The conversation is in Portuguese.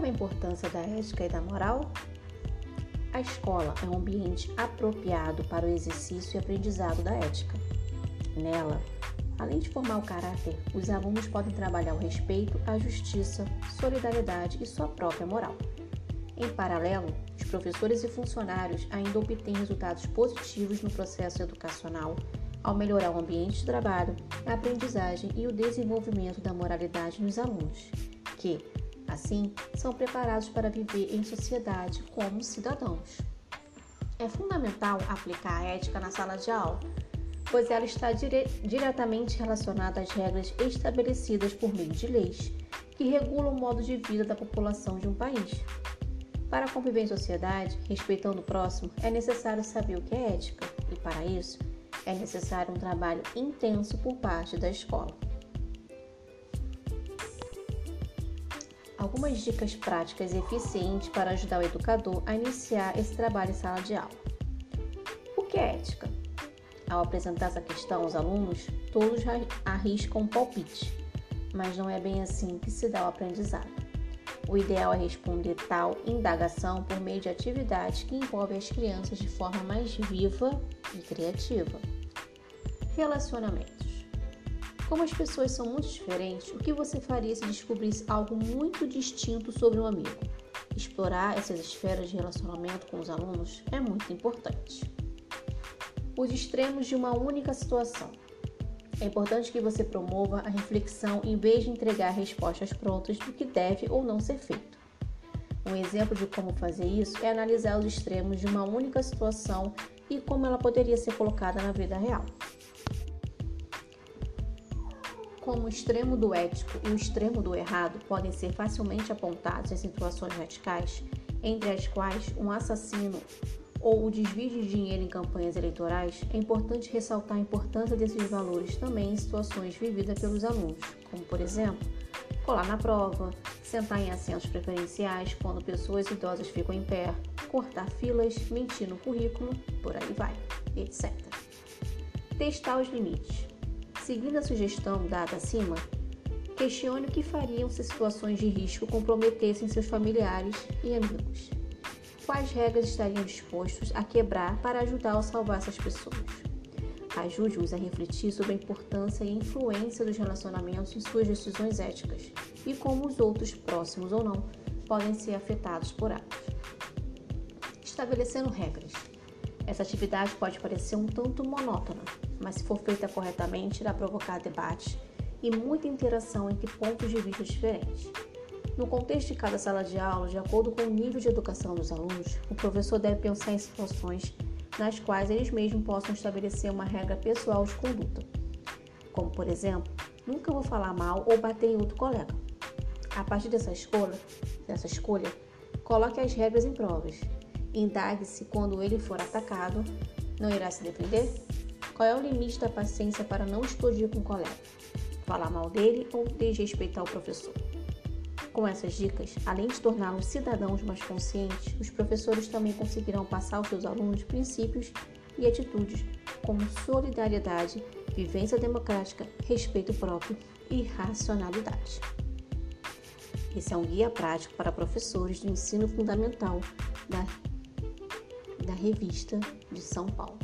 sabe a importância da ética e da moral? A escola é um ambiente apropriado para o exercício e aprendizado da ética. Nela, além de formar o caráter, os alunos podem trabalhar o respeito, a justiça, solidariedade e sua própria moral. Em paralelo, os professores e funcionários ainda obtêm resultados positivos no processo educacional ao melhorar o ambiente de trabalho, a aprendizagem e o desenvolvimento da moralidade nos alunos, que, assim, são preparados para viver em sociedade como cidadãos. É fundamental aplicar a ética na sala de aula, pois ela está dire diretamente relacionada às regras estabelecidas por meio de leis que regulam o modo de vida da população de um país. Para conviver em sociedade, respeitando o próximo, é necessário saber o que é ética, e para isso, é necessário um trabalho intenso por parte da escola. Algumas dicas práticas e eficientes para ajudar o educador a iniciar esse trabalho em sala de aula. O que é ética? Ao apresentar essa questão aos alunos, todos arriscam um palpite, mas não é bem assim que se dá o aprendizado. O ideal é responder tal indagação por meio de atividades que envolvem as crianças de forma mais viva e criativa. Relacionamentos. Como as pessoas são muito diferentes, o que você faria se descobrisse algo muito distinto sobre um amigo? Explorar essas esferas de relacionamento com os alunos é muito importante. Os extremos de uma única situação. É importante que você promova a reflexão em vez de entregar respostas prontas do que deve ou não ser feito. Um exemplo de como fazer isso é analisar os extremos de uma única situação e como ela poderia ser colocada na vida real. Como o extremo do ético e o extremo do errado podem ser facilmente apontados em situações radicais, entre as quais um assassino ou o desvio de dinheiro em campanhas eleitorais, é importante ressaltar a importância desses valores também em situações vividas pelos alunos, como por exemplo, colar na prova, sentar em assentos preferenciais quando pessoas idosas ficam em pé, cortar filas, mentir no currículo, por aí vai, etc. Testar os limites. Seguindo a sugestão dada acima, questione o que fariam se situações de risco comprometessem seus familiares e amigos quais regras estariam dispostos a quebrar para ajudar a salvar essas pessoas. Ajude-os a refletir sobre a importância e influência dos relacionamentos em suas decisões éticas e como os outros, próximos ou não, podem ser afetados por elas. Estabelecendo regras. Essa atividade pode parecer um tanto monótona, mas se for feita corretamente, irá provocar debate e muita interação entre pontos de vista diferentes. No contexto de cada sala de aula, de acordo com o nível de educação dos alunos, o professor deve pensar em situações nas quais eles mesmos possam estabelecer uma regra pessoal de conduta. Como, por exemplo, nunca vou falar mal ou bater em outro colega. A partir dessa escolha, dessa escolha coloque as regras em provas. Indague-se quando ele for atacado, não irá se defender? Qual é o limite da paciência para não explodir com o colega? Falar mal dele ou desrespeitar o professor? Com essas dicas, além de torná-los cidadãos mais conscientes, os professores também conseguirão passar aos seus alunos princípios e atitudes como solidariedade, vivência democrática, respeito próprio e racionalidade. Esse é um guia prático para professores do ensino fundamental da, revista de São Paulo.